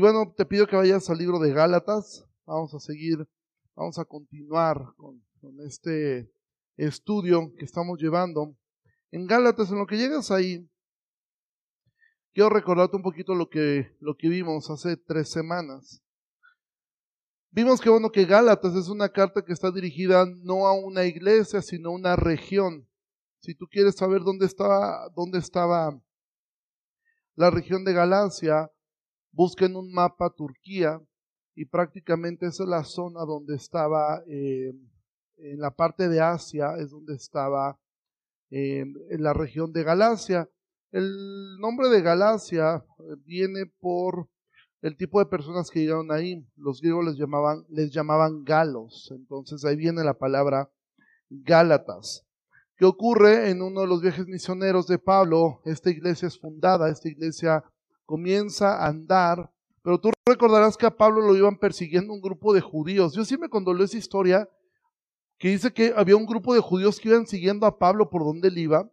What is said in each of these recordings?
Y bueno, te pido que vayas al libro de Gálatas. Vamos a seguir, vamos a continuar con, este estudio que estamos llevando. En Gálatas, en lo que llegas ahí, quiero recordarte un poquito lo que, lo que vimos hace tres semanas. Vimos que bueno que Gálatas es una carta que está dirigida no a una iglesia, sino a una región. Si tú quieres saber dónde estaba, dónde estaba la región de Galacia, busca en un mapa Turquía y prácticamente esa es la zona donde estaba, eh, en la parte de Asia, es donde estaba eh, en la región de Galacia. El nombre de Galacia eh, viene por el tipo de personas que llegaron ahí. Los griegos les llamaban, les llamaban galos. Entonces ahí viene la palabra Gálatas. ¿Qué ocurre en uno de los viajes misioneros de Pablo? Esta iglesia es fundada, esta iglesia comienza a andar, pero tú recordarás que a Pablo lo iban persiguiendo un grupo de judíos. Yo sí me condolé esa historia que dice que había un grupo de judíos que iban siguiendo a Pablo por donde él iba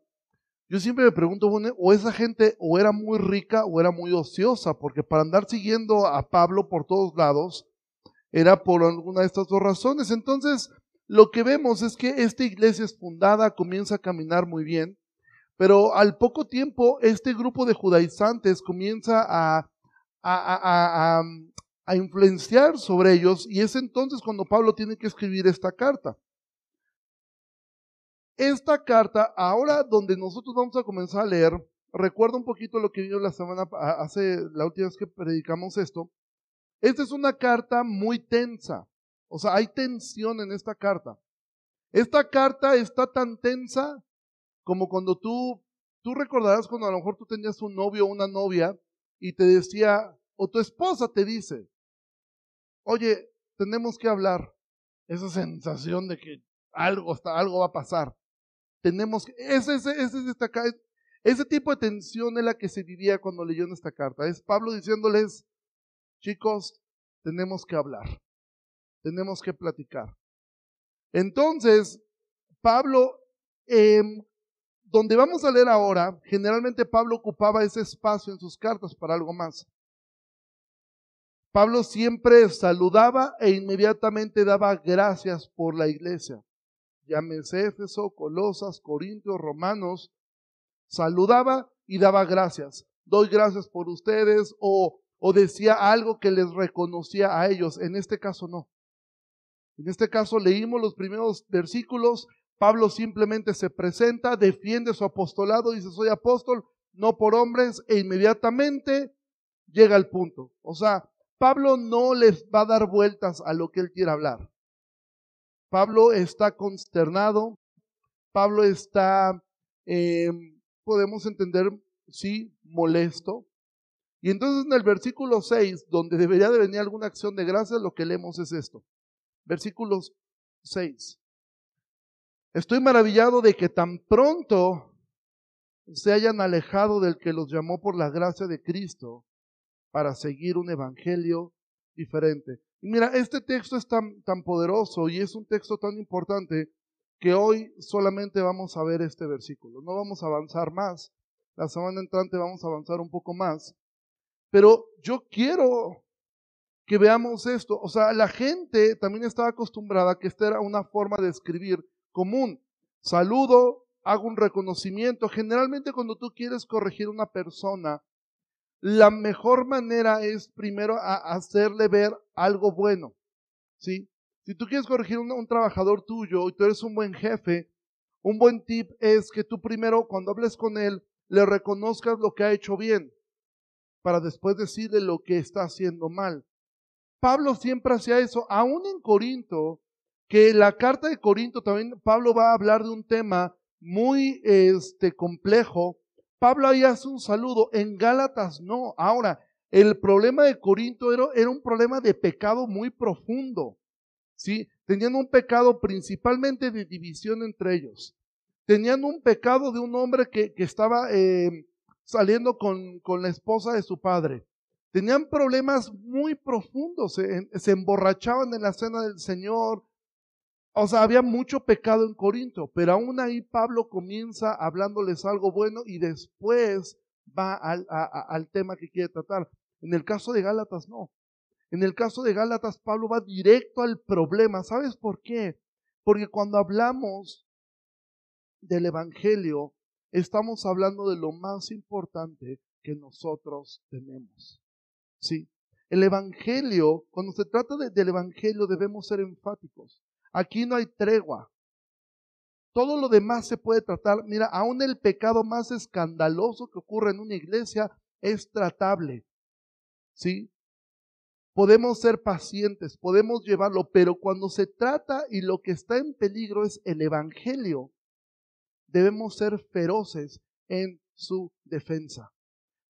yo siempre me pregunto, bueno, o esa gente o era muy rica o era muy ociosa, porque para andar siguiendo a Pablo por todos lados era por alguna de estas dos razones. Entonces, lo que vemos es que esta iglesia es fundada, comienza a caminar muy bien, pero al poco tiempo este grupo de judaizantes comienza a, influenciar sobre ellos y es entonces cuando Pablo tiene que escribir esta carta. Esta carta, ahora donde nosotros vamos a comenzar a leer, recuerda un poquito lo que vimos la semana, hace la última vez que predicamos esto. Esta es una carta muy tensa. O sea, hay tensión en esta carta. Esta carta está tan tensa como cuando tú, tú recordarás cuando a lo mejor tú tenías un novio o una novia y te decía, o tu esposa te dice, oye, tenemos que hablar. Esa sensación de que algo, algo va a pasar. Tenemos ese, ese, ese, ese tipo de tensión es la que se vivía cuando leyó en esta carta. Es Pablo diciéndoles, chicos, tenemos que hablar, tenemos que platicar. Entonces, Pablo, em, donde vamos a leer ahora, generalmente Pablo ocupaba ese espacio en sus cartas para algo más. Pablo siempre saludaba e inmediatamente daba gracias por la iglesia llámese Éfeso, Colosas, Corintios, Romanos, saludaba y daba gracias. Doy gracias por ustedes o, o decía algo que les reconocía a ellos. En este caso no. En este caso leímos los primeros versículos. Pablo simplemente se presenta, defiende su apostolado, dice soy apóstol, no por hombres, e inmediatamente llega al punto. O sea, Pablo no les va a dar vueltas a lo que él quiere hablar. Pablo está consternado, Pablo está, eh, podemos entender, sí, molesto. Y entonces en el versículo 6, donde debería de venir alguna acción de gracia, lo que leemos es esto. Versículo 6. Estoy maravillado de que tan pronto se hayan alejado del que los llamó por la gracia de Cristo para seguir un evangelio diferente. Y mira, este texto es tan, tan poderoso y es un texto tan importante que hoy solamente vamos a ver este versículo. No vamos a avanzar más. La semana entrante vamos a avanzar un poco más. Pero yo quiero que veamos esto. O sea, la gente también estaba acostumbrada a que esta era una forma de escribir común. Saludo, hago un reconocimiento. Generalmente cuando tú quieres corregir a una persona, la mejor manera es primero hacerle ver algo bueno. ¿sí? Si tú quieres corregir a un, un, trabajador tuyo y tú eres un buen jefe, un buen tip es que tú primero cuando hables con él le reconozcas lo que ha hecho bien para después decirle lo que está haciendo mal. Pablo siempre hacía eso, aún en Corinto, que la carta de Corinto también Pablo va a hablar de un tema muy este complejo Pablo ahí hace un saludo, en Gálatas no. Ahora, el problema de Corinto era, era un problema de pecado muy profundo. ¿sí? Tenían un pecado principalmente de división entre ellos. Tenían un pecado de un hombre que, que estaba eh, saliendo con, con, la esposa de su padre. Tenían problemas muy profundos, se emborrachaban en la cena del Señor, o sea, había mucho pecado en Corinto, pero aún ahí Pablo comienza hablándoles algo bueno y después va al, tema que quiere tratar. En el caso de Gálatas no. En el caso de Gálatas, Pablo va directo al problema. ¿Sabes por qué? Porque cuando hablamos del Evangelio, estamos hablando de lo más importante que nosotros tenemos. Sí, el Evangelio, cuando se trata del Evangelio debemos ser enfáticos. Aquí no hay tregua. Todo lo demás se puede tratar. Mira, aún el pecado más escandaloso que ocurre en una iglesia es tratable. ¿Sí? Podemos ser pacientes, podemos llevarlo, pero cuando se trata y lo que está en peligro es el Evangelio, debemos ser feroces en su defensa.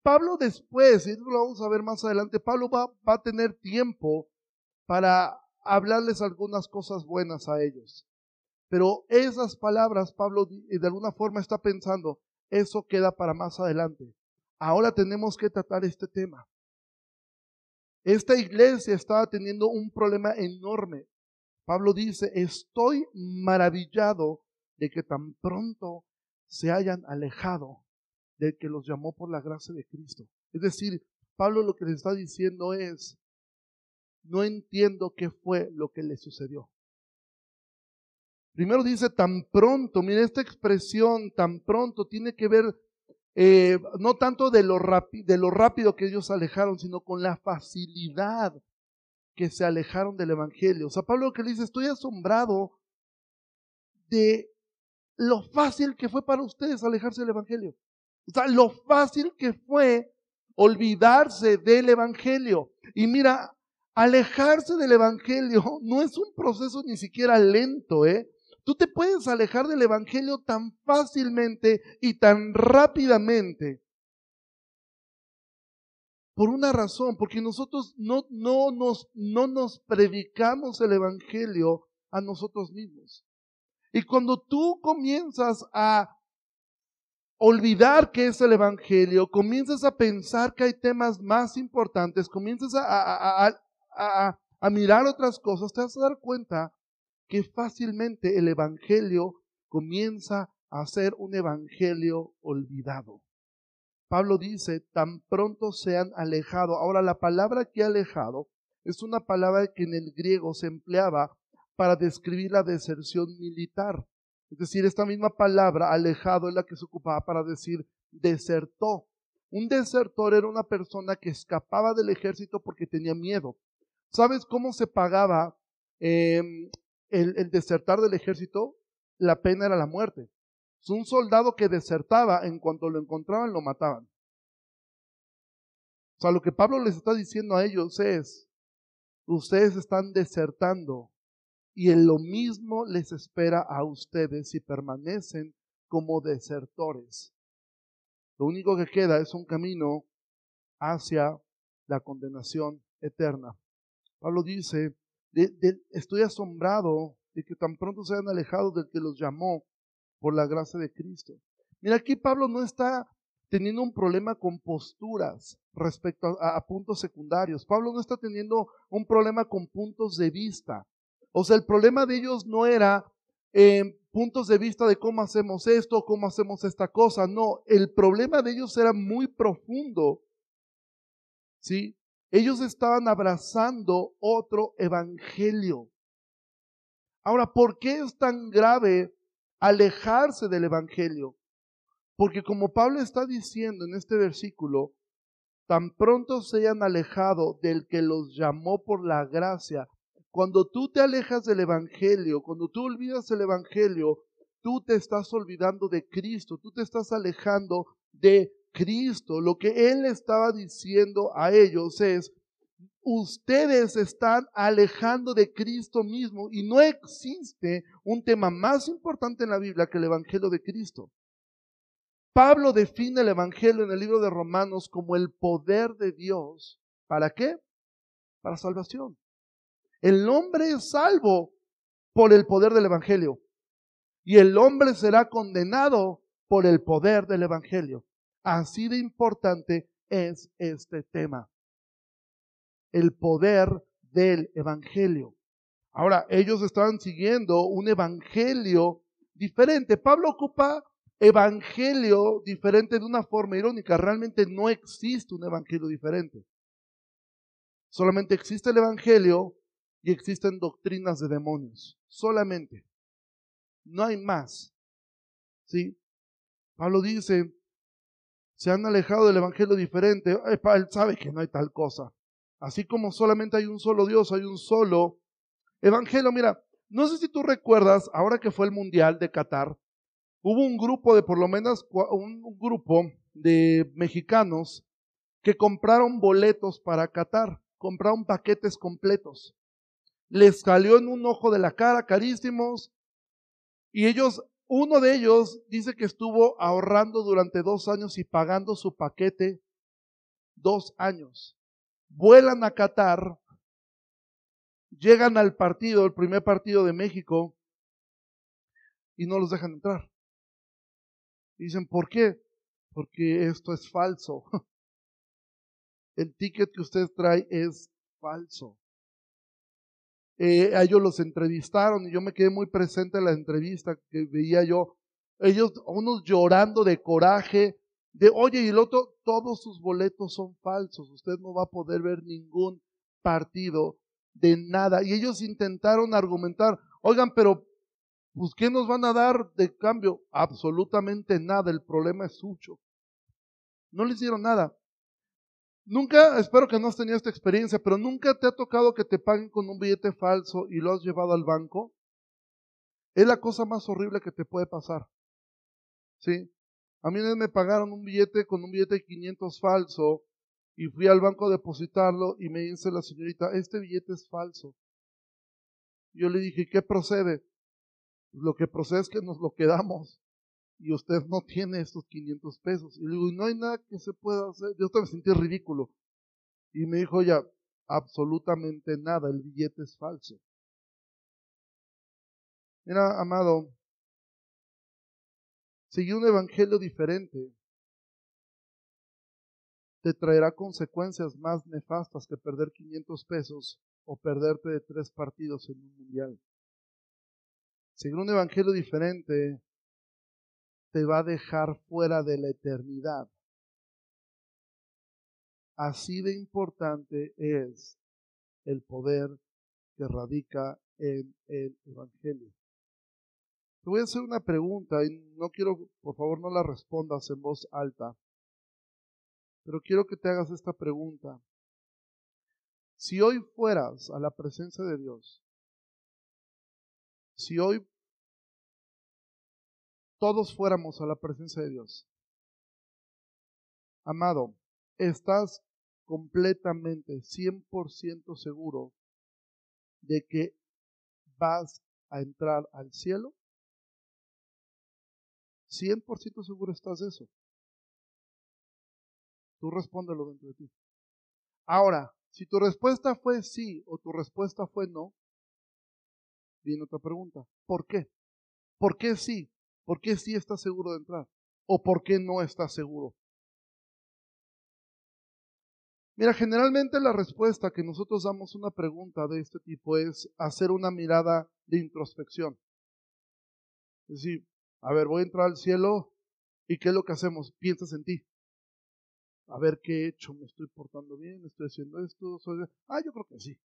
Pablo después, y lo vamos a ver más adelante, Pablo va, va a tener tiempo para hablarles algunas cosas buenas a ellos. Pero esas palabras, Pablo de alguna forma está pensando, eso queda para más adelante. Ahora tenemos que tratar este tema. Esta iglesia estaba teniendo un problema enorme. Pablo dice, estoy maravillado de que tan pronto se hayan alejado del que los llamó por la gracia de Cristo. Es decir, Pablo lo que le está diciendo es, no entiendo qué fue lo que le sucedió. Primero dice tan pronto, mire esta expresión tan pronto tiene que ver eh, no tanto de lo, de lo rápido que ellos alejaron, sino con la facilidad que se alejaron del Evangelio. O sea, Pablo lo que le dice, estoy asombrado de lo fácil que fue para ustedes alejarse del Evangelio. O sea, lo fácil que fue olvidarse del Evangelio. Y mira, alejarse del Evangelio no es un proceso ni siquiera lento, ¿eh? Tú te puedes alejar del Evangelio tan fácilmente y tan rápidamente. Por una razón, porque nosotros no, no, nos, no nos predicamos el Evangelio a nosotros mismos. Y cuando tú comienzas a olvidar que es el Evangelio, comienzas a pensar que hay temas más importantes, comienzas a, a, a, mirar otras cosas, te vas a dar cuenta que fácilmente el Evangelio comienza a ser un Evangelio olvidado. Pablo dice, tan pronto se han alejado. Ahora, la palabra que ha alejado es una palabra que en el griego se empleaba para describir la deserción militar. Es decir, esta misma palabra, alejado, es la que se ocupaba para decir desertó. Un desertor era una persona que escapaba del ejército porque tenía miedo. ¿Sabes cómo se pagaba em, el, desertar del ejército? La pena era la muerte. un soldado que desertaba, en cuanto lo encontraban, lo mataban. O sea, lo que Pablo les está diciendo a ellos es, ustedes están desertando y en lo mismo les espera a ustedes si permanecen como desertores. Lo único que queda es un camino hacia la condenación eterna. Pablo dice, estoy asombrado de que tan pronto se hayan alejado del que los llamó por la gracia de Cristo. Mira, aquí Pablo no está teniendo un problema con posturas respecto a puntos secundarios. Pablo no está teniendo un problema con puntos de vista. O sea, el problema de ellos no era eh, puntos de vista de cómo hacemos esto, cómo hacemos esta cosa. No, el problema de ellos era muy profundo. ¿Sí? Ellos estaban abrazando otro evangelio. Ahora, ¿por qué es tan grave alejarse del evangelio? Porque como Pablo está diciendo en este versículo, tan pronto se hayan alejado del que los llamó por la gracia, cuando tú te alejas del Evangelio, cuando tú olvidas el Evangelio, tú te estás olvidando de Cristo, tú te estás alejando de Cristo. Lo que Él estaba diciendo a ellos es, ustedes están alejando de Cristo mismo y no existe un tema más importante en la Biblia que el Evangelio de Cristo. Pablo define el Evangelio en el libro de Romanos como el poder de Dios. ¿Para qué? Para salvación. El hombre es salvo por el poder del Evangelio y el hombre será condenado por el poder del Evangelio. Así de importante es este tema. El poder del Evangelio. Ahora, ellos estaban siguiendo un Evangelio diferente. Pablo ocupa Evangelio diferente de una forma irónica. Realmente no existe un Evangelio diferente. Solamente existe el Evangelio y existen doctrinas de demonios. Solamente. No hay más. ¿Sí? Pablo dice, se han alejado del Evangelio diferente. Él sabe que no hay tal cosa. Así como solamente hay un solo Dios, hay un solo Evangelio. Mira, no sé si tú recuerdas, ahora que fue el Mundial de Qatar, hubo un grupo de por lo menos un grupo de mexicanos que compraron boletos para Qatar, compraron paquetes completos. Les salió en un ojo de la cara, carísimos, y ellos, uno de ellos dice que estuvo ahorrando durante dos años y pagando su paquete dos años. Vuelan a Qatar, llegan al partido, el primer partido de México, y no los dejan entrar. dicen, ¿por qué? Porque esto es falso. El ticket que usted trae es falso. Eh, a ellos los entrevistaron y yo me quedé muy presente en la entrevista que veía yo. Ellos, unos llorando de coraje, de, oye, y el otro, todos sus boletos son falsos. Usted no va a poder ver ningún partido de nada. Y ellos intentaron argumentar, oigan, pero, pues, ¿qué nos van a dar de cambio? Absolutamente nada. El problema es suyo. No le hicieron nada. Nunca, espero que no has tenido esta experiencia, pero nunca te ha tocado que te paguen con un billete falso y lo has llevado al banco. Es la cosa más horrible que te puede pasar. ¿Sí? A mí me pagaron un billete con un billete de 500 falso y fui al banco a depositarlo y me dice la señorita, este billete es falso. Yo le dije, ¿qué procede? Lo que procede es que nos lo quedamos y usted no tiene estos 500 pesos. Y le digo, no hay nada que se pueda hacer. Yo me sentí ridículo. Y me dijo ya, absolutamente nada, el billete es falso. Mira, amado, seguir un evangelio diferente te traerá consecuencias más nefastas que perder 500 pesos o perderte de tres partidos en un mundial. Seguir un evangelio diferente te va a dejar fuera de la eternidad. Así de importante es el poder que radica en el Evangelio. Te voy a hacer una pregunta y no quiero, por favor, no la respondas en voz alta, pero quiero que te hagas esta pregunta. Si hoy fueras a la presencia de Dios, si hoy todos fuéramos a la presencia de Dios. Amado, ¿estás completamente, 100% seguro de que vas a entrar al cielo? 100% seguro estás de eso. Tú respóndelo dentro de ti. Ahora, si tu respuesta fue sí o tu respuesta fue no, viene otra pregunta. ¿Por qué? ¿Por qué sí? ¿Por qué sí está seguro de entrar? ¿O por qué no está seguro? Mira, generalmente la respuesta que nosotros damos a una pregunta de este tipo es hacer una mirada de introspección. Es decir, a ver, voy a entrar al cielo y ¿qué es lo que hacemos? Piensas en ti. A ver qué he hecho, me estoy portando bien, estoy haciendo esto. Soy... Ah, yo creo que sí.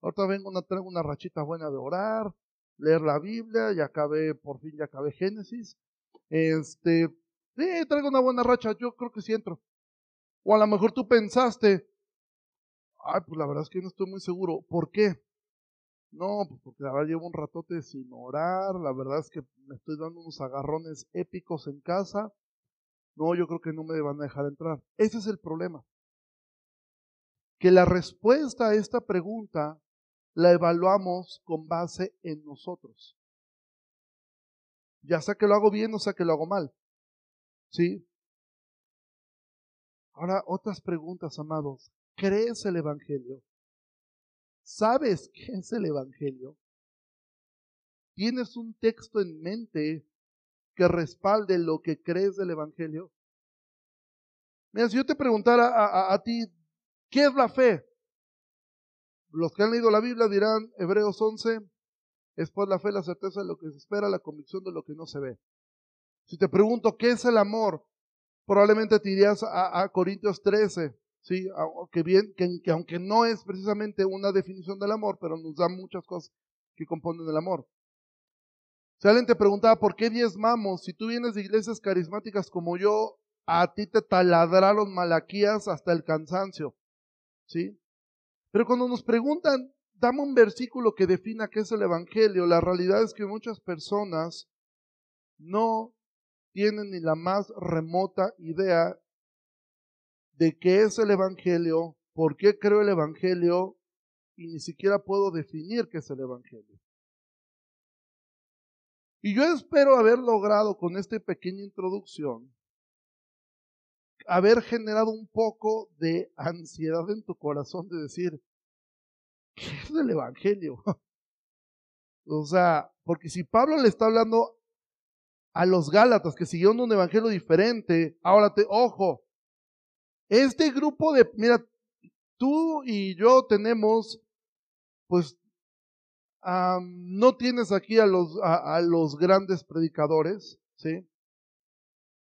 Ahorita vengo una, traigo una rachita buena de orar, leer la Biblia, ya acabé, por fin ya acabé Génesis. Este, sí, traigo una buena racha, yo creo que sí entro. O a lo mejor tú pensaste, ay, pues la verdad es que no estoy muy seguro. ¿Por qué? No, pues porque la verdad llevo un ratote sin orar, la verdad es que me estoy dando unos agarrones épicos en casa. No, yo creo que no me van a dejar entrar. Ese es el problema. Que la respuesta a esta pregunta la evaluamos con base en nosotros. Ya sea que lo hago bien o sea que lo hago mal. ¿Sí? Ahora, otras preguntas, amados. ¿Crees el Evangelio? ¿Sabes qué es el Evangelio? ¿Tienes un texto en mente que respalde lo que crees del Evangelio? Mira, si yo te preguntara a, a ti, ¿qué es la fe? Los que han leído la Biblia dirán, Hebreos 11, es pues la fe, la certeza de lo que se espera, la convicción de lo que no se ve. Si te pregunto, ¿qué es el amor? Probablemente te irías a, Corintios 13, ¿sí? Aunque, bien, que, aunque no es precisamente una definición del amor, pero nos da muchas cosas que componen el amor. Si alguien te preguntaba, ¿por qué diezmamos? Si tú vienes de iglesias carismáticas como yo, a ti te taladraron malaquías hasta el cansancio, ¿sí? Pero cuando nos preguntan, dame un versículo que defina qué es el Evangelio, la realidad es que muchas personas no tienen ni la más remota idea de qué es el Evangelio, por qué creo el Evangelio y ni siquiera puedo definir qué es el Evangelio. Y yo espero haber logrado con esta pequeña introducción haber generado un poco de ansiedad en tu corazón de decir, ¿qué es el Evangelio? o sea, porque si Pablo le está hablando a los Gálatas que siguieron un evangelio diferente, ahora te, ojo, este grupo de, mira, tú y yo tenemos, pues, no tienes aquí a los, a, los grandes predicadores, ¿sí?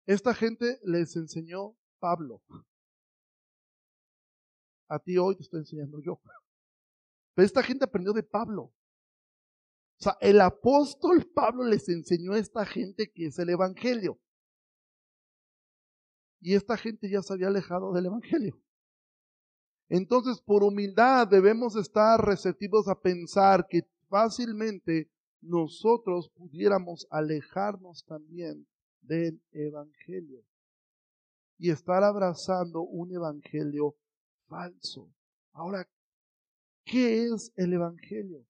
Esta gente les enseñó Pablo. A ti hoy te estoy enseñando yo. Pero esta gente aprendió de Pablo. O sea, el apóstol Pablo les enseñó a esta gente que es el Evangelio. Y esta gente ya se había alejado del Evangelio. Entonces, por humildad debemos estar receptivos a pensar que fácilmente nosotros pudiéramos alejarnos también del Evangelio y estar abrazando un Evangelio falso. Ahora, ¿qué es el Evangelio?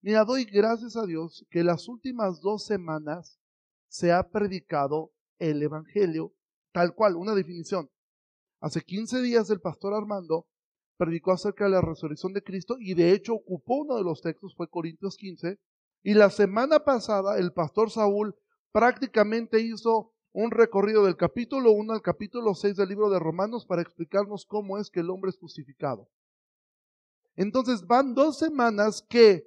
Mira, doy gracias a Dios que las últimas dos semanas se ha predicado el Evangelio tal cual, una definición. Hace 15 días el pastor Armando predicó acerca de la resurrección de Cristo y de hecho ocupó uno de los textos, fue Corintios 15. Y la semana pasada el pastor Saúl prácticamente hizo un recorrido del capítulo 1 al capítulo 6 del libro de Romanos para explicarnos cómo es que el hombre es justificado. Entonces van dos semanas que,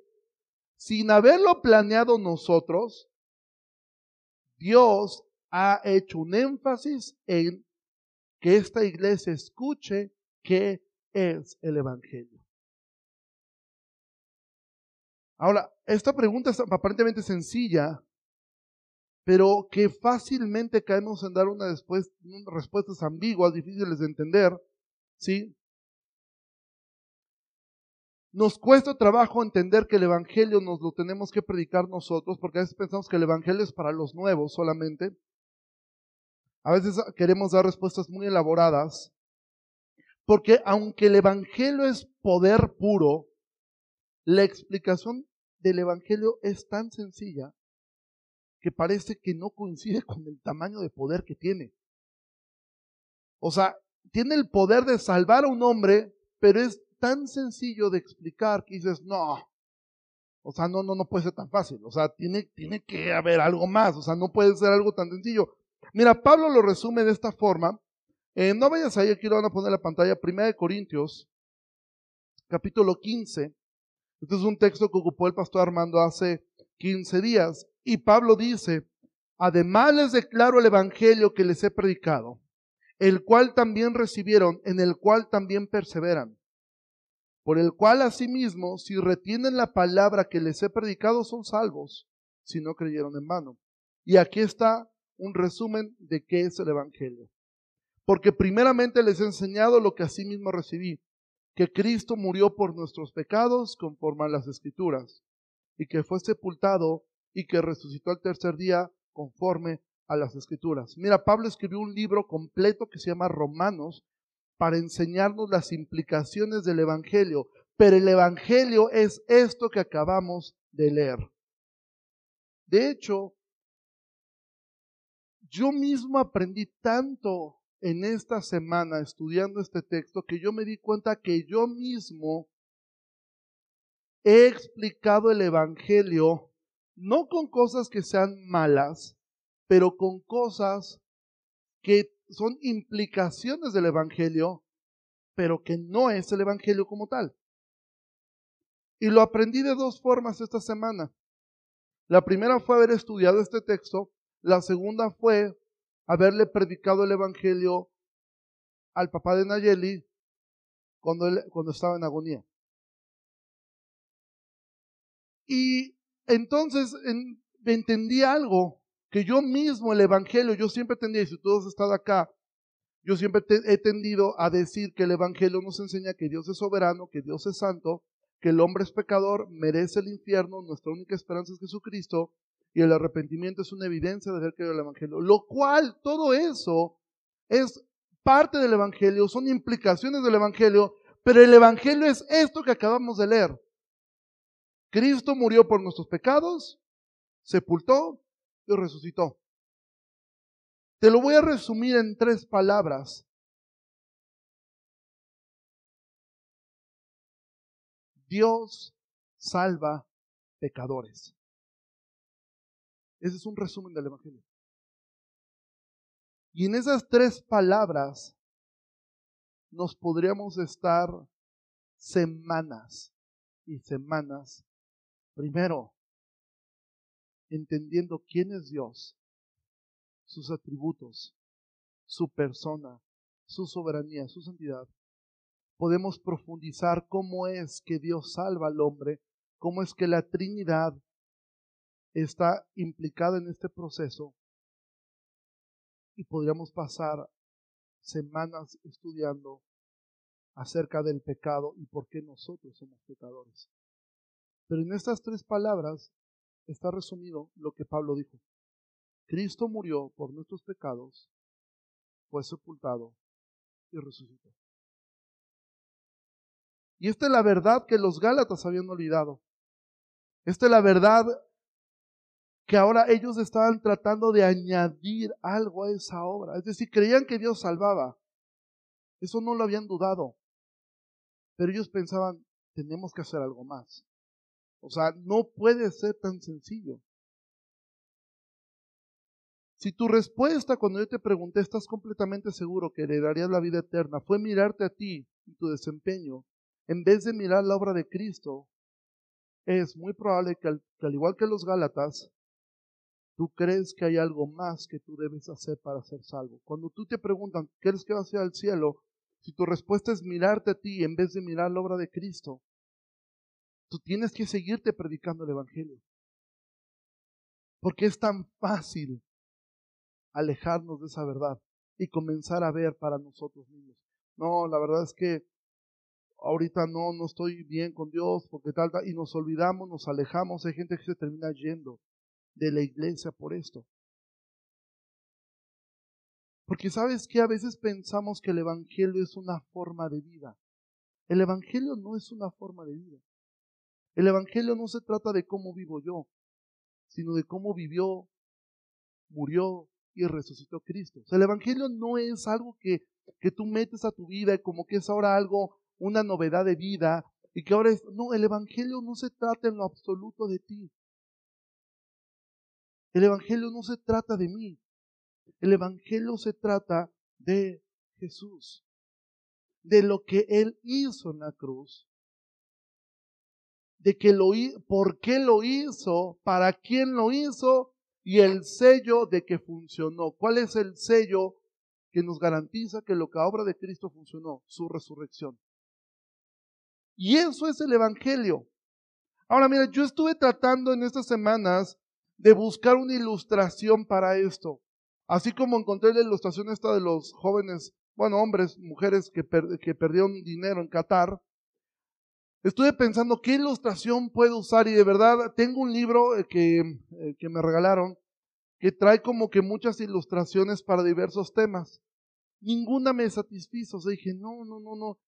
sin haberlo planeado nosotros, Dios ha hecho un énfasis en que esta iglesia escuche qué es el Evangelio. Ahora, esta pregunta es aparentemente sencilla, pero que fácilmente caemos en dar una después, respuestas ambiguas, difíciles de entender, ¿sí? Nos cuesta trabajo entender que el Evangelio nos lo tenemos que predicar nosotros, porque a veces pensamos que el Evangelio es para los nuevos solamente. A veces queremos dar respuestas muy elaboradas, porque aunque el Evangelio es poder puro, la explicación del Evangelio es tan sencilla que parece que no coincide con el tamaño de poder que tiene. O sea, tiene el poder de salvar a un hombre, pero es tan sencillo de explicar que dices, no, o sea, no, no, no puede ser tan fácil. O sea, tiene, tiene que haber algo más. O sea, no puede ser algo tan sencillo. Mira, Pablo lo resume de esta forma. Eh, no vayas ahí, aquí lo van a poner en la pantalla. Primera de Corintios, capítulo 15. Este es un texto que ocupó el pastor Armando hace 15 días. Y Pablo dice, además les declaro el Evangelio que les he predicado, el cual también recibieron, en el cual también perseveran, por el cual asimismo, si retienen la palabra que les he predicado, son salvos, si no creyeron en vano. Y aquí está un resumen de qué es el Evangelio. Porque primeramente les he enseñado lo que asimismo recibí, que Cristo murió por nuestros pecados conforme a las Escrituras, y que fue sepultado y que resucitó al tercer día conforme a las Escrituras. Mira, Pablo escribió un libro completo que se llama Romanos para enseñarnos las implicaciones del Evangelio, pero el Evangelio es esto que acabamos de leer. De hecho, yo mismo aprendí tanto en esta semana estudiando este texto que yo me di cuenta que yo mismo he explicado el Evangelio no con cosas que sean malas, pero con cosas que son implicaciones del Evangelio, pero que no es el Evangelio como tal. Y lo aprendí de dos formas esta semana. La primera fue haber estudiado este texto la segunda fue haberle predicado el Evangelio al papá de Nayeli cuando, él, cuando estaba en agonía. Y entonces entendí algo, que yo mismo el Evangelio, yo siempre tendía, y si tú has estado acá, yo siempre he tendido a decir que el Evangelio nos enseña que Dios es soberano, que Dios es santo, que el hombre es pecador, merece el infierno, nuestra única esperanza es Jesucristo, y el arrepentimiento es una evidencia de haber creído el Evangelio. Lo cual, todo eso es parte del Evangelio, son implicaciones del Evangelio, pero el Evangelio es esto que acabamos de leer. Cristo murió por nuestros pecados, sepultó y resucitó. Te lo voy a resumir en tres palabras. Dios salva pecadores. Ese es un resumen del Evangelio. Y en esas tres palabras nos podríamos estar semanas y semanas, primero, entendiendo quién es Dios, sus atributos, su persona, su soberanía, su santidad. Podemos profundizar cómo es que Dios salva al hombre, cómo es que la Trinidad está implicada en este proceso y podríamos pasar semanas estudiando acerca del pecado y por qué nosotros somos pecadores. Pero en estas tres palabras está resumido lo que Pablo dijo. Cristo murió por nuestros pecados, fue sepultado y resucitó. Y esta es la verdad que los Gálatas habían olvidado. Esta es la verdad que ahora ellos estaban tratando de añadir algo a esa obra. Es decir, creían que Dios salvaba. Eso no lo habían dudado. Pero ellos pensaban, tenemos que hacer algo más. O sea, no puede ser tan sencillo. Si tu respuesta cuando yo te pregunté, ¿estás completamente seguro que heredarías la vida eterna? Fue mirarte a ti y tu desempeño, en vez de mirar la obra de Cristo, es muy probable que al, igual que los Gálatas, tú crees que hay algo más que tú debes hacer para ser salvo. Cuando tú te preguntan, ¿quieres que vas al cielo? Si tu respuesta es mirarte a ti en vez de mirar la obra de Cristo, tienes que seguirte predicando el Evangelio. Porque es tan fácil alejarnos de esa verdad y comenzar a ver para nosotros mismos. No, la verdad es que ahorita no, no estoy bien con Dios porque tal, tal, y nos olvidamos, nos alejamos, hay gente que se termina yendo de la iglesia por esto. Porque sabes que a veces pensamos que el Evangelio es una forma de vida. El Evangelio no es una forma de vida. El Evangelio no se trata de cómo vivo yo, sino de cómo vivió, murió y resucitó Cristo. el Evangelio no es algo que, que tú metes a tu vida como que es ahora algo, una novedad de vida y que ahora no, el Evangelio no se trata en lo absoluto de ti. El Evangelio no se trata de mí. El Evangelio se trata de Jesús, de lo que Él hizo en la cruz, de que lo, por qué lo hizo, para quién lo hizo y el sello de que funcionó. ¿Cuál es el sello que nos garantiza que lo que obra de Cristo funcionó? Su resurrección. Y eso es el Evangelio. Ahora mira, yo estuve tratando en estas semanas de buscar una ilustración para esto. Así como encontré la ilustración esta de los jóvenes, bueno, hombres, mujeres que, que perdieron dinero en Qatar, estuve pensando qué ilustración puedo usar y de verdad tengo un libro eh, que, eh, que me regalaron que trae como que muchas ilustraciones para diversos temas. Ninguna me satisfizo. O sea, dije, no, no, no, no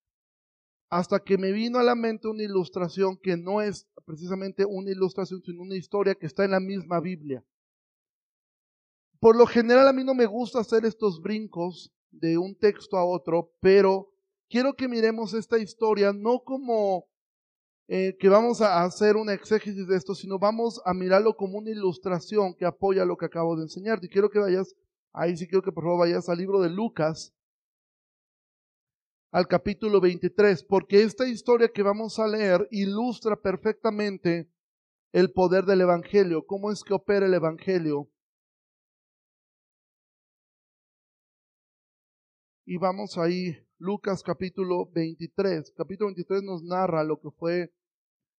hasta que me vino a la mente una ilustración que no es precisamente una ilustración, sino una historia que está en la misma Biblia. Por lo general a mí no me gusta hacer estos brincos de un texto a otro, pero quiero que miremos esta historia no como eh, que vamos a hacer una exégesis de esto, sino vamos a mirarlo como una ilustración que apoya lo que acabo de enseñar. Y quiero que vayas, ahí sí quiero que por favor vayas al libro de Lucas, al capítulo 23, porque esta historia que vamos a leer ilustra perfectamente el poder del Evangelio, cómo es que opera el Evangelio. Y vamos ahí Lucas capítulo 23. Capítulo 23 nos narra lo que fue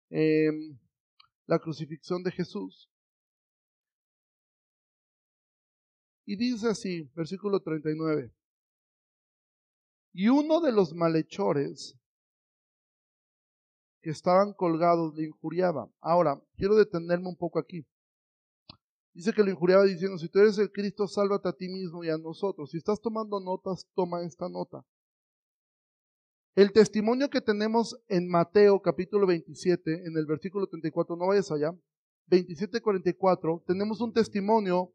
em, la crucifixión de Jesús. Y dice así, versículo 39. Y uno de los malhechores que estaban colgados le injuriaba. Ahora, quiero detenerme un poco aquí. Dice que lo injuriaba diciendo, si tú eres el Cristo, sálvate a ti mismo y a nosotros. Si estás tomando notas, toma esta nota. El testimonio que tenemos en Mateo capítulo 27, en el versículo 34, no vayas allá, 27-44, tenemos un testimonio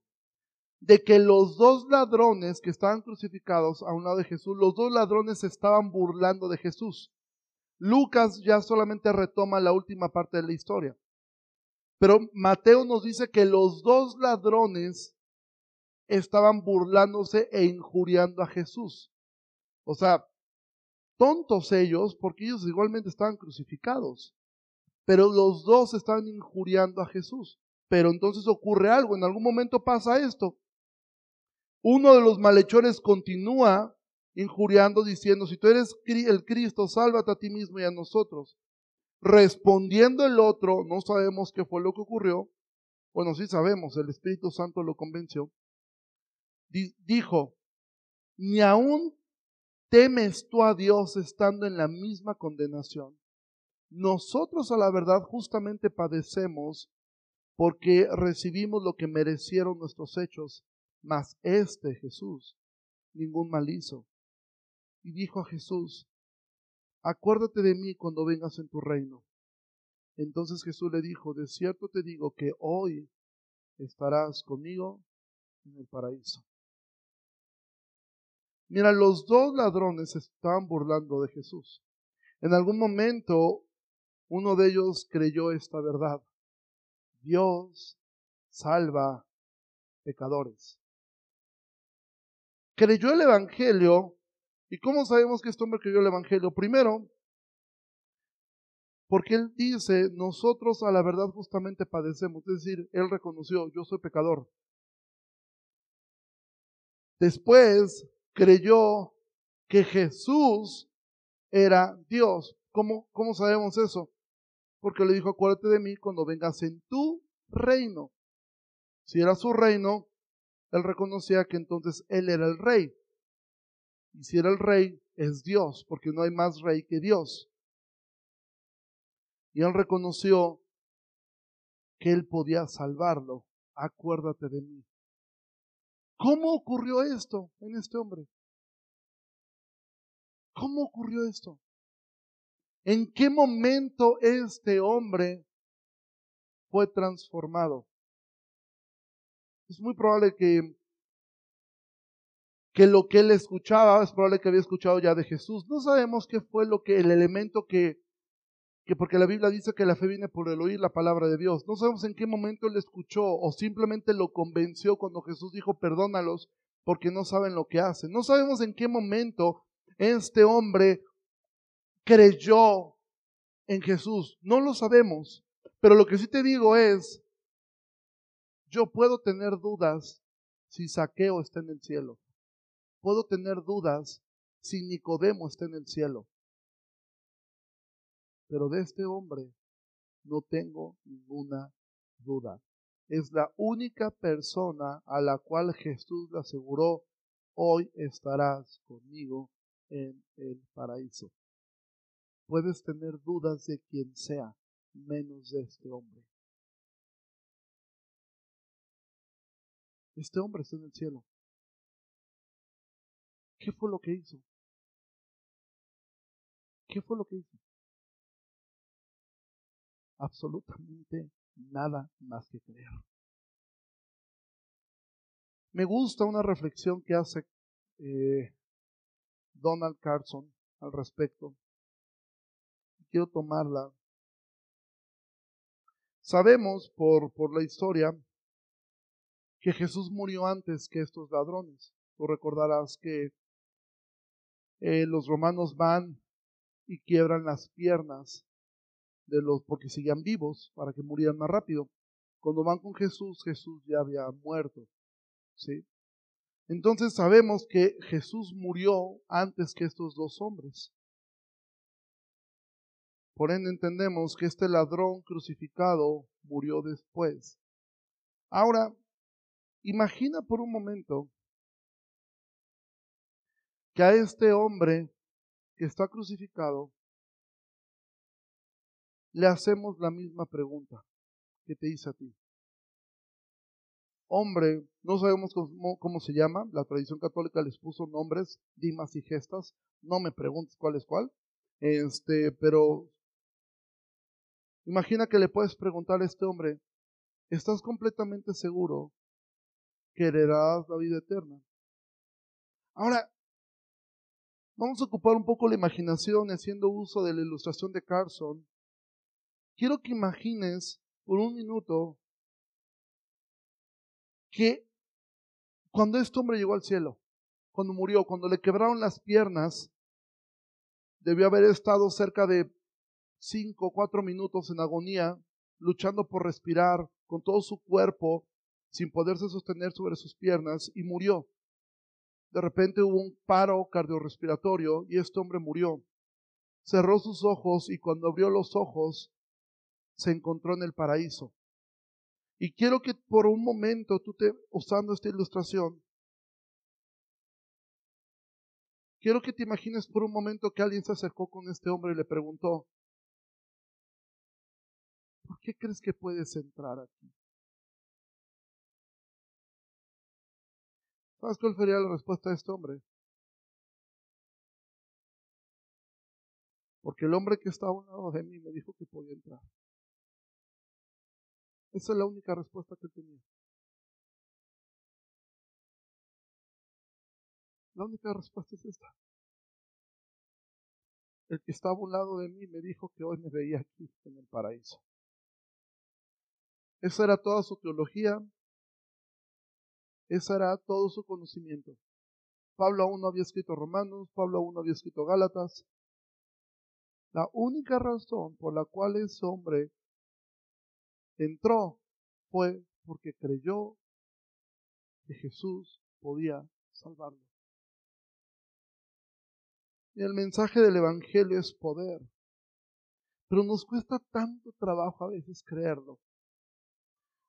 de que los dos ladrones que estaban crucificados a un lado de Jesús, los dos ladrones estaban burlando de Jesús. Lucas ya solamente retoma la última parte de la historia. Pero Mateo nos dice que los dos ladrones estaban burlándose e injuriando a Jesús. O sea, tontos ellos porque ellos igualmente estaban crucificados. Pero los dos estaban injuriando a Jesús. Pero entonces ocurre algo, en algún momento pasa esto. Uno de los malhechores continúa injuriando diciendo, si tú eres el Cristo, sálvate a ti mismo y a nosotros. Respondiendo el otro, no sabemos qué fue lo que ocurrió. Bueno, sí sabemos, el Espíritu Santo lo convenció. Dijo, ni aún temes tú a Dios estando en la misma condenación. Nosotros a la verdad justamente padecemos porque recibimos lo que merecieron nuestros hechos, mas este Jesús ningún mal hizo y dijo a Jesús, acuérdate de mí cuando vengas en tu reino. Entonces Jesús le dijo, de cierto te digo que hoy estarás conmigo en el paraíso. Mira, los dos ladrones estaban burlando de Jesús. En algún momento uno de ellos creyó esta verdad. Dios salva pecadores. Creyó el Evangelio ¿Y cómo sabemos que este hombre creyó el Evangelio? Primero, porque él dice, nosotros a la verdad justamente padecemos. Es decir, él reconoció, yo soy pecador. Después creyó que Jesús era Dios. ¿Cómo, ¿Cómo sabemos eso? Porque le dijo, acuérdate de mí cuando vengas en tu reino. Si era su reino, él reconocía que entonces él era el rey. Y si era el rey, es Dios, porque no hay más rey que Dios. Y él reconoció que él podía salvarlo. Acuérdate de mí. ¿Cómo ocurrió esto en este hombre? ¿Cómo ocurrió esto? ¿En qué momento este hombre fue transformado? Es muy probable que que lo que él escuchaba es probable que había escuchado ya de Jesús. No sabemos qué fue lo que el elemento que, que porque la Biblia dice que la fe viene por el oír la palabra de Dios. No sabemos en qué momento él escuchó o simplemente lo convenció cuando Jesús dijo perdónalos porque no saben lo que hacen. No sabemos en qué momento este hombre creyó en Jesús. No lo sabemos. Pero lo que sí te digo es, yo puedo tener dudas si Saqueo está en el cielo. Puedo tener dudas si Nicodemo está en el cielo. Pero de este hombre no tengo ninguna duda. Es la única persona a la cual Jesús le aseguró, hoy estarás conmigo en el paraíso. Puedes tener dudas de quien sea, menos de este hombre. Este hombre está en el cielo. ¿Qué fue lo que hizo? ¿Qué fue lo que hizo? Absolutamente nada más que creer. Me gusta una reflexión que hace eh, Donald Carson al respecto. Quiero tomarla. Sabemos por, por la historia que Jesús murió antes que estos ladrones. Tú recordarás que eh, los romanos van y quiebran las piernas de los porque seguían vivos para que murieran más rápido. Cuando van con Jesús, Jesús ya había muerto. ¿sí? Entonces sabemos que Jesús murió antes que estos dos hombres. Por ende entendemos que este ladrón crucificado murió después. Ahora, imagina por un momento que a este hombre que está crucificado le hacemos la misma pregunta que te hice a ti. Hombre, no sabemos cómo, se llama, la tradición católica les puso nombres, dimas y gestas, no me preguntes cuál es cuál, este, pero imagina que le puedes preguntar a este hombre, ¿estás completamente seguro que heredarás la vida eterna? Ahora, vamos a ocupar un poco la imaginación haciendo uso de la ilustración de Carson quiero que imagines por un minuto que cuando este hombre llegó al cielo, cuando murió, cuando le quebraron las piernas, debió haber estado cerca de cinco o cuatro minutos en agonía, luchando por respirar con todo su cuerpo, sin poderse sostener sobre sus piernas, y murió. De repente hubo un paro cardiorrespiratorio y este hombre murió. Cerró sus ojos y cuando abrió los ojos se encontró en el paraíso. Y quiero que por un momento tú te, usando esta ilustración, quiero que te imagines por un momento que alguien se acercó con este hombre y le preguntó, ¿por qué crees que puedes entrar aquí? ¿Sabes cuál sería la respuesta de este hombre? Porque el hombre que estaba a un lado de mí me dijo que podía entrar. Esa es la única respuesta que tenía. La única respuesta es esta. El que estaba a un lado de mí me dijo que hoy me veía aquí en el paraíso. Esa era toda su teología. Esa era todo su conocimiento. Pablo aún no había escrito Romanos, Pablo aún no había escrito Gálatas. La única razón por la cual ese hombre entró fue porque creyó que Jesús podía salvarlo. Y el mensaje del Evangelio es poder. Pero nos cuesta tanto trabajo a veces creerlo.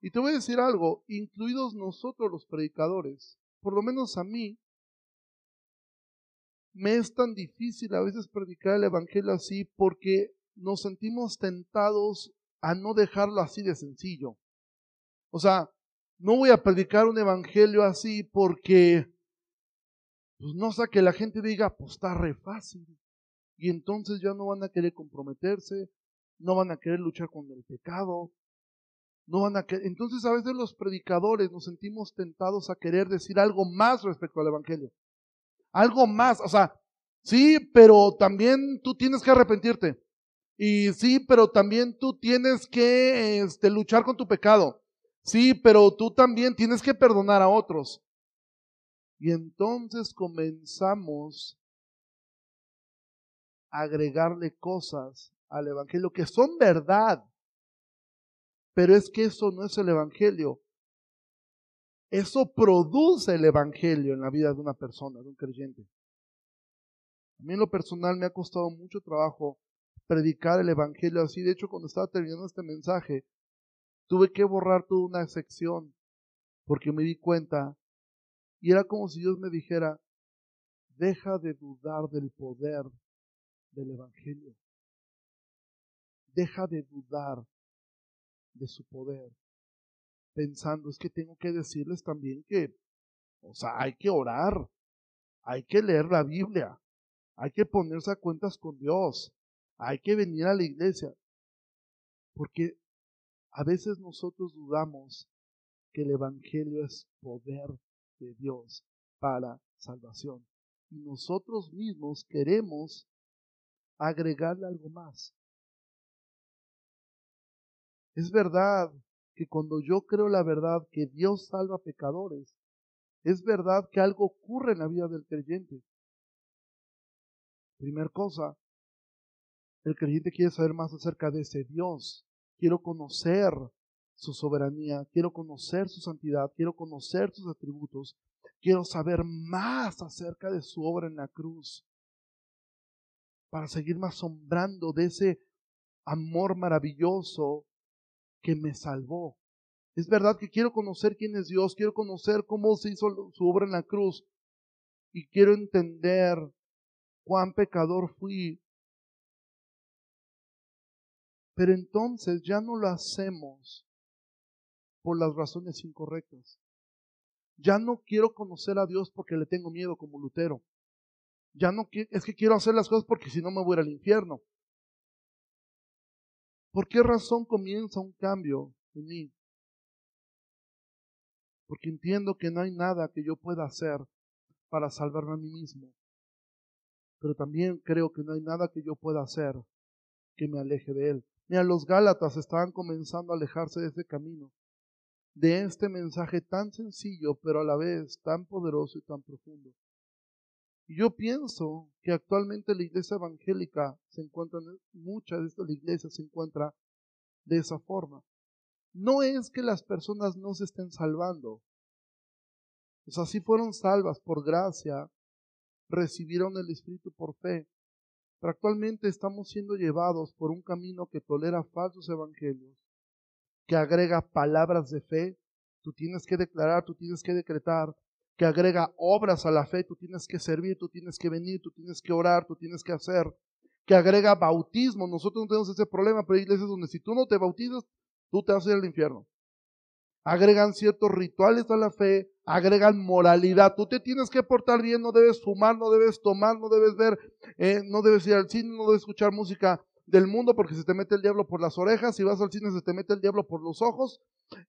Y te voy a decir algo, incluidos nosotros los predicadores, por lo menos a mí, me es tan difícil a veces predicar el Evangelio así porque nos sentimos tentados a no dejarlo así de sencillo. O sea, no voy a predicar un evangelio así porque pues no sea que la gente diga, pues está re fácil. Y entonces ya no van a querer comprometerse, no van a querer luchar con el pecado, no van a querer. Entonces a veces los predicadores nos sentimos tentados a querer decir algo más respecto al evangelio. Algo más, o sea, sí, pero también tú tienes que arrepentirte. Y sí, pero también tú tienes que este, luchar con tu pecado. Sí, pero tú también tienes que perdonar a otros. Y entonces comenzamos a agregarle cosas al Evangelio que son verdad. Pero es que eso no es el Evangelio. Eso produce el Evangelio en la vida de una persona, de un creyente. A mí en lo personal me ha costado mucho trabajo predicar el Evangelio así. De hecho, cuando estaba terminando este mensaje, tuve que borrar toda una sección porque me di cuenta y era como si Dios me dijera, deja de dudar del poder del Evangelio. Deja de dudar de su poder. Pensando, es que tengo que decirles también que, o sea, hay que orar, hay que leer la Biblia, hay que ponerse a cuentas con Dios, hay que venir a la iglesia. Porque a veces nosotros dudamos que el Evangelio es poder de Dios para salvación. Y nosotros mismos queremos agregarle algo más. Es verdad que cuando yo creo la verdad que Dios salva pecadores, es verdad que algo ocurre en la vida del creyente. Primer cosa, el creyente quiere saber más acerca de ese Dios. Quiero conocer su soberanía, quiero conocer su santidad, quiero conocer sus atributos, Quiero saber más acerca de su obra en la cruz para seguirme asombrando de ese amor maravilloso que me salvó. Es verdad que quiero conocer quién es Dios, quiero conocer cómo se hizo su obra en la cruz y quiero entender cuán pecador fui. Pero entonces ya no lo hacemos por las razones incorrectas. Ya no quiero conocer a Dios porque le tengo miedo como Lutero. Ya no es que quiero hacer las cosas porque si no me voy al infierno. ¿Por qué razón comienza un cambio en mí? Porque entiendo que no hay nada que yo pueda hacer para salvarme a mí mismo. Pero también creo que no hay nada que yo pueda hacer que me aleje de Él. Mira, los Gálatas estaban comenzando a alejarse de ese camino, de este mensaje tan sencillo, pero a la vez tan poderoso y tan profundo. Y yo pienso que actualmente la iglesia evangélica se encuentra, muchas de estas iglesias se encuentra de esa forma. No es que las personas no se estén salvando. O sea, fueron salvas por gracia, recibieron el Espíritu por fe, actualmente estamos siendo llevados por un camino que tolera falsos evangelios, que agrega palabras de fe, tú tienes que declarar, tú tienes que decretar, que agrega obras a la fe, tú tienes que servir, tú tienes que venir, tú tienes que orar, tú tienes que hacer, que agrega bautismo. Nosotros no tenemos ese problema, pero hay iglesias donde si tú no te bautizas, tú te vas a ir al infierno. Agregan ciertos rituales a la fe, agregan moralidad. Tú te tienes que portar bien, no debes fumar, no debes tomar, no debes ver, eh, no debes ir al cine, no debes escuchar música del mundo porque se te mete el diablo por las orejas, si vas al cine se te mete el diablo por los ojos.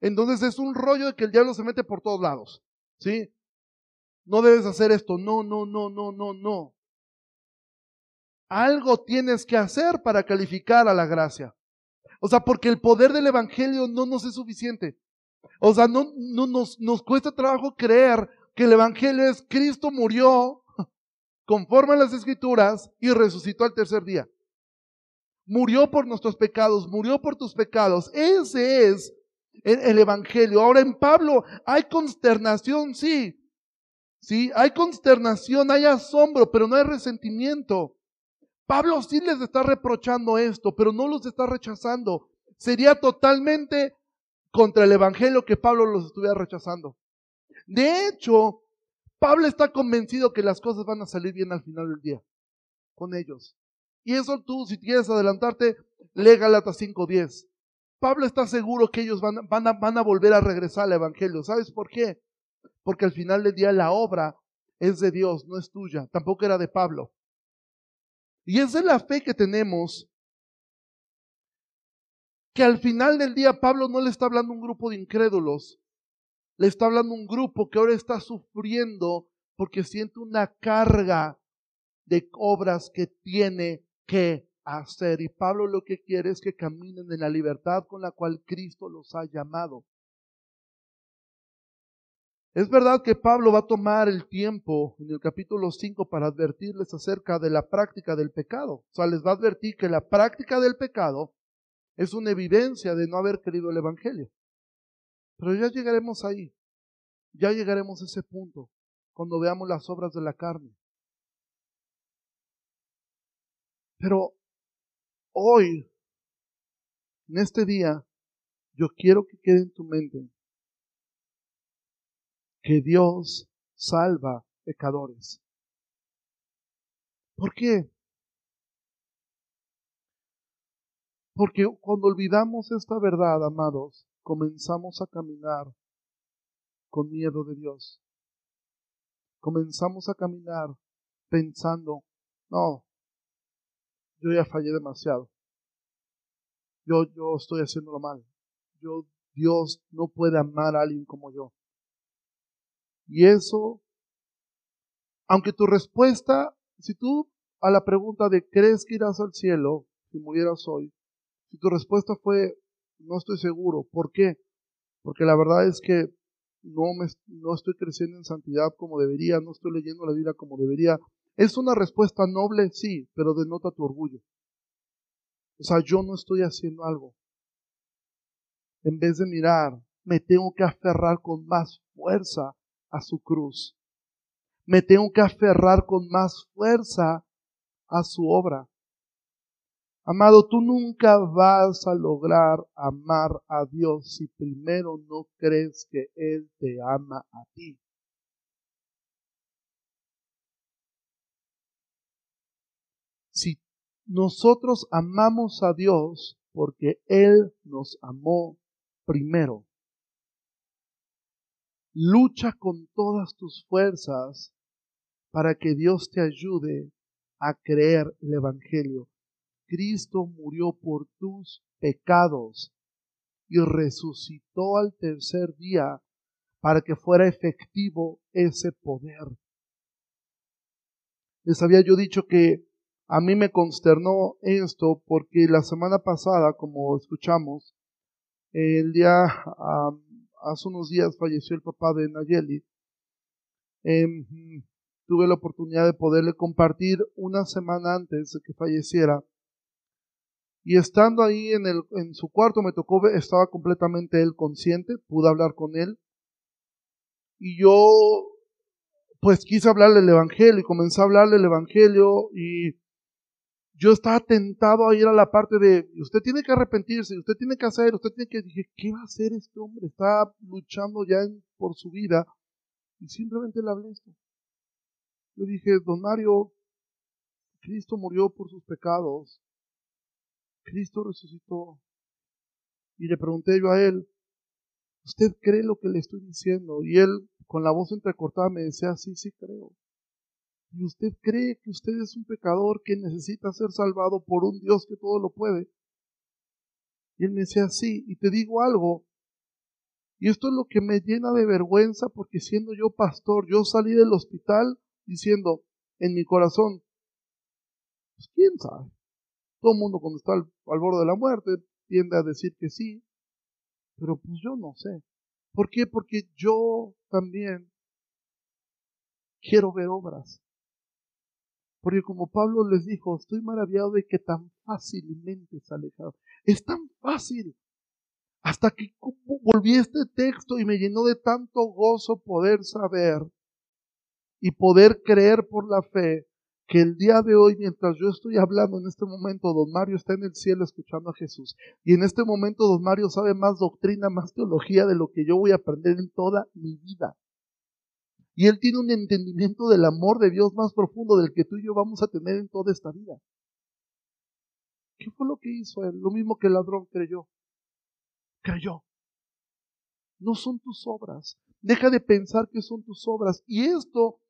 Entonces es un rollo de que el diablo se mete por todos lados. ¿Sí? no debes hacer esto, no, no, no, no, no, no. Algo tienes que hacer para calificar a la gracia. O sea, porque el poder del Evangelio no nos es suficiente. O sea, no, no nos, nos cuesta trabajo creer que el Evangelio es Cristo murió conforme a las Escrituras y resucitó al tercer día. Murió por nuestros pecados, murió por tus pecados. Ese es el, el Evangelio. Ahora en Pablo hay consternación, sí, ¿sí? Hay consternación, hay asombro, pero no hay resentimiento. Pablo sí les está reprochando esto, pero no los está rechazando. Sería totalmente contra el Evangelio que Pablo los estuviera rechazando. De hecho, Pablo está convencido que las cosas van a salir bien al final del día con ellos. Y eso tú, si quieres adelantarte, lee Galatas 5.10. Pablo está seguro que ellos van, van, a, volver a regresar al Evangelio. ¿Sabes por qué? porque al final del día la obra es de Dios, no es tuya, tampoco era de Pablo. Y esa es la fe que tenemos, que al final del día Pablo no le está hablando a un grupo de incrédulos, le está hablando a un grupo que ahora está sufriendo porque siente una carga de obras que tiene que hacer. Y Pablo lo que quiere es que caminen en la libertad con la cual Cristo los ha llamado. Es verdad que Pablo va a tomar el tiempo en el capítulo 5 para advertirles acerca de la práctica del pecado. O sea, les va a advertir que la práctica del pecado es una evidencia de no haber querido el Evangelio. Pero ya llegaremos ahí. Ya llegaremos a ese punto cuando veamos las obras de la carne. Pero hoy, en este día, yo quiero que quede en tu mente que Dios salva pecadores. ¿Por qué? Porque cuando olvidamos esta verdad, amados, comenzamos a caminar con miedo de Dios. Comenzamos a caminar pensando, no, yo ya fallé demasiado. Yo, yo estoy haciéndolo mal. Yo, Dios no puede amar a alguien como yo. Y eso, aunque tu respuesta, si tú a la pregunta de ¿crees que irás al cielo si murieras hoy? Tu respuesta fue no estoy seguro, ¿por qué? Porque la verdad es que no, me, no estoy creciendo en santidad como debería, no estoy leyendo la Biblia como debería. Es una respuesta noble, sí, pero denota tu orgullo. O sea, yo no estoy haciendo algo. En vez de mirar, me tengo que aferrar con más fuerza a su cruz. Me tengo que aferrar con más fuerza a su obra. Amado, tú nunca vas a lograr amar a Dios si primero no crees que Él te ama a ti. Si nosotros amamos a Dios porque Él nos amó primero, lucha con todas tus fuerzas para que Dios te ayude a creer el Evangelio. Cristo murió por tus pecados y resucitó al tercer día para que fuera efectivo ese poder. Les había yo dicho que a mí me consternó esto porque la semana pasada, como escuchamos, el día hace unos días falleció el papá de Nayeli. Em, tuve la oportunidad de poderle compartir una semana antes de que falleciera. Y estando ahí en, el, en su cuarto me tocó, estaba completamente él consciente, pude hablar con él. Y yo, pues quise hablarle el Evangelio y comencé a hablarle el Evangelio y yo estaba tentado a ir a la parte de, usted tiene que arrepentirse, usted tiene que hacer, usted tiene que, dije, ¿qué va a hacer este hombre? Está luchando ya por su vida. Y simplemente le hablé esto. Le dije, don Mario, Cristo murió por sus pecados. Cristo resucitó. Y le pregunté yo a él, ¿usted cree lo que le estoy diciendo? Y él, con la voz entrecortada, me decía, sí, sí creo. ¿Y usted cree que usted es un pecador que necesita ser salvado por un Dios que todo lo puede? Y él me decía, sí, y te digo algo, y esto es lo que me llena de vergüenza porque siendo yo pastor, yo salí del hospital diciendo en mi corazón, pues quién sabe. Todo el mundo cuando está al, borde de la muerte tiende a decir que sí, pero pues yo no sé. ¿Por qué? Porque yo también quiero ver obras. Porque como Pablo les dijo, estoy maravillado de que tan fácilmente se alejaron. Es tan fácil. Hasta que volví a este texto y me llenó de tanto gozo poder saber y poder creer por la fe que el día de hoy, mientras yo estoy hablando en este momento, don Mario está en el cielo escuchando a Jesús. Y en este momento don Mario sabe más doctrina, más teología de lo que yo voy a aprender en toda mi vida. Y él tiene un entendimiento del amor de Dios más profundo del que tú y yo vamos a tener en toda esta vida. ¿Qué fue lo que hizo él? Lo mismo que el ladrón creyó. Creyó. No son tus obras. Deja de pensar que son tus obras. Y esto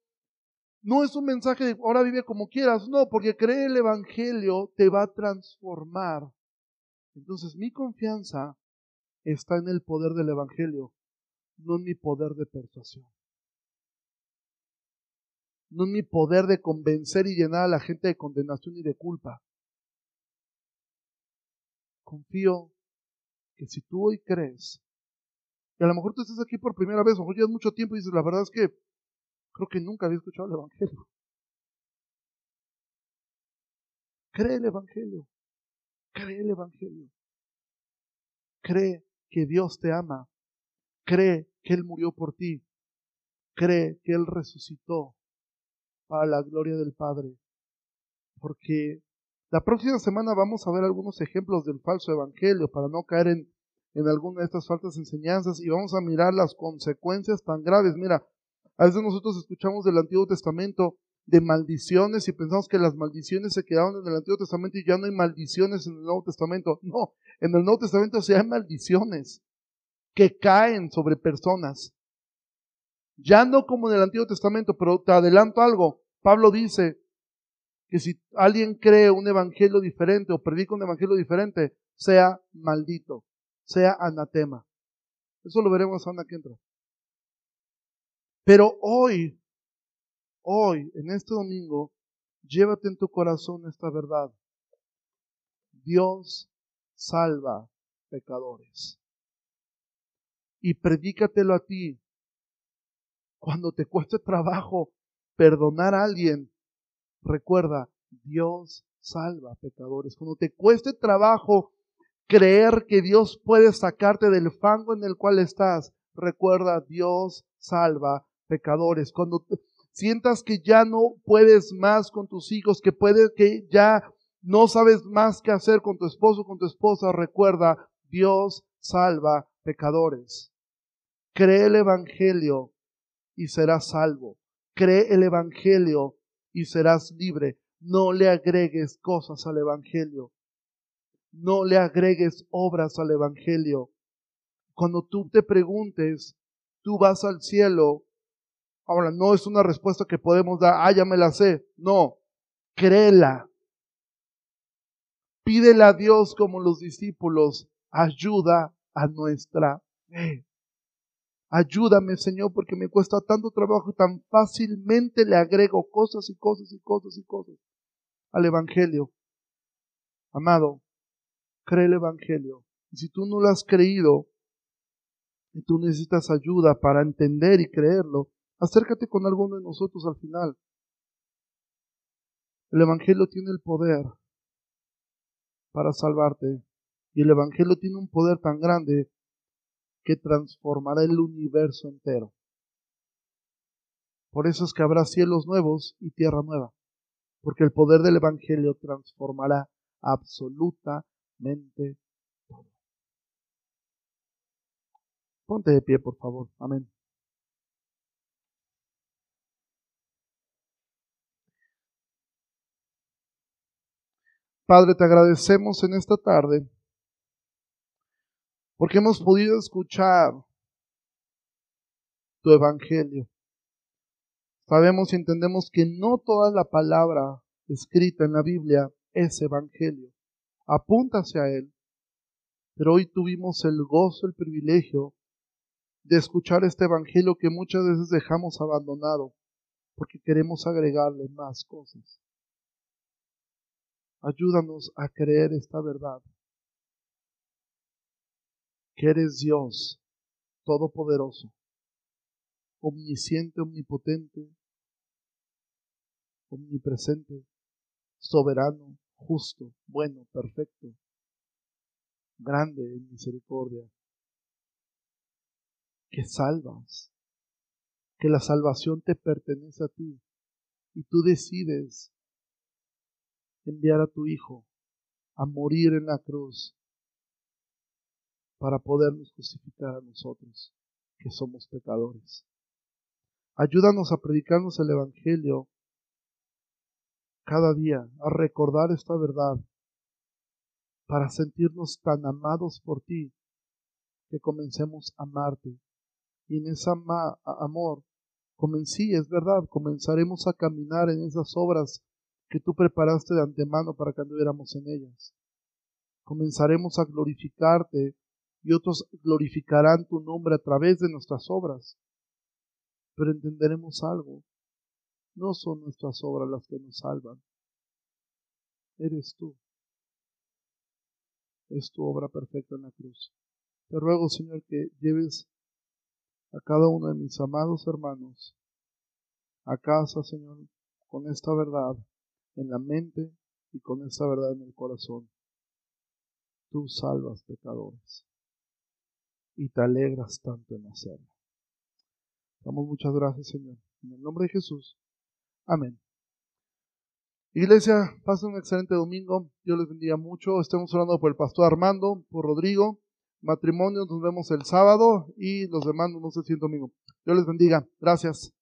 no es un mensaje de ahora vive como quieras, no, porque creer el Evangelio te va a transformar. Entonces mi confianza está en el poder del Evangelio, no en mi poder de persuasión. No en mi poder de convencer y llenar a la gente de condenación y de culpa. Confío que si tú hoy crees, y a lo mejor tú estás aquí por primera vez, o llevas mucho tiempo y dices, la verdad es que Creo que nunca había escuchado el Evangelio. Cree el Evangelio. Cree el Evangelio. Cree que Dios te ama. Cree que Él murió por ti. Cree que Él resucitó para la gloria del Padre. Porque la próxima semana vamos a ver algunos ejemplos del falso Evangelio para no caer en, en alguna de estas falsas enseñanzas y vamos a mirar las consecuencias tan graves. Mira, a veces nosotros escuchamos del Antiguo Testamento de maldiciones y pensamos que las maldiciones se quedaron en el Antiguo Testamento y ya no hay maldiciones en el Nuevo Testamento. No, en el Nuevo Testamento sí hay maldiciones que caen sobre personas. Ya no como en el Antiguo Testamento, pero te adelanto algo. Pablo dice que si alguien cree un evangelio diferente o predica un evangelio diferente, sea maldito, sea anatema. Eso lo veremos a que entra. Pero hoy, hoy, en este domingo, llévate en tu corazón esta verdad. Dios salva pecadores. Y predícatelo a ti. Cuando te cueste trabajo perdonar a alguien, recuerda, Dios salva pecadores. Cuando te cueste trabajo creer que Dios puede sacarte del fango en el cual estás, recuerda, Dios salva pecadores. Cuando sientas que ya no puedes más con tus hijos, que puedes que ya no sabes más qué hacer con tu esposo, con tu esposa, recuerda, Dios salva pecadores. Cree el Evangelio y serás salvo. Cree el Evangelio y serás libre. No le agregues cosas al Evangelio. No le agregues obras al Evangelio. Cuando tú te preguntes, tú vas al cielo. Ahora, no es una respuesta que podemos dar, ah, ya me la sé. No, créela. Pídele a Dios como los discípulos, ayuda a nuestra fe. Ayúdame, Señor, porque me cuesta tanto trabajo y tan fácilmente le agrego cosas y cosas y cosas y cosas al Evangelio. Amado, cree el Evangelio. Y si tú no lo has creído y tú necesitas ayuda para entender y creerlo, acércate con alguno de nosotros al final. El Evangelio tiene el poder para salvarte. Y el Evangelio tiene un poder tan grande que transformará el universo entero. Por eso es que habrá cielos nuevos y tierra nueva, porque el poder del Evangelio transformará absolutamente todo. Ponte de pie, por favor. Amén. Padre, te agradecemos en esta tarde porque hemos podido escuchar tu evangelio. Sabemos y entendemos que no toda la palabra escrita en la Biblia es evangelio. Apunta hacia él. Pero hoy tuvimos el gozo, el privilegio de escuchar este evangelio que muchas veces dejamos abandonado porque queremos agregarle más cosas. Ayúdanos a creer esta verdad que eres Dios todopoderoso, omnisciente, omnipotente, omnipresente, soberano, justo, bueno, perfecto, grande en misericordia, que salvas, que la salvación te pertenece a ti y tú decides enviar a tu Hijo a morir en la cruz para podernos justificar a nosotros, que somos pecadores. Ayúdanos a predicarnos el Evangelio cada día, a recordar esta verdad, para sentirnos tan amados por ti, que comencemos a amarte. Y en ese amor, comencí, es verdad, comenzaremos a caminar en esas obras que tú preparaste de antemano para que anduviéramos en ellas. Comenzaremos a glorificarte y otros glorificarán tu nombre a través de nuestras obras. Pero entenderemos algo. No son nuestras obras las que nos salvan. Eres tú. Es tu obra perfecta en la cruz. Te ruego, Señor, que lleves a cada uno de mis amados hermanos a casa, Señor, con esta verdad en la mente y con esta verdad en el corazón. Tú salvas pecadores y te alegras tanto en hacerlo. Damos muchas gracias, Señor. En el nombre de Jesús. Amén. Iglesia, pasen un excelente domingo. Dios les bendiga mucho. Estamos orando por el pastor Armando, por Rodrigo. Matrimonio, nos vemos el sábado y los demás no sé si el domingo. Dios les bendiga. Gracias.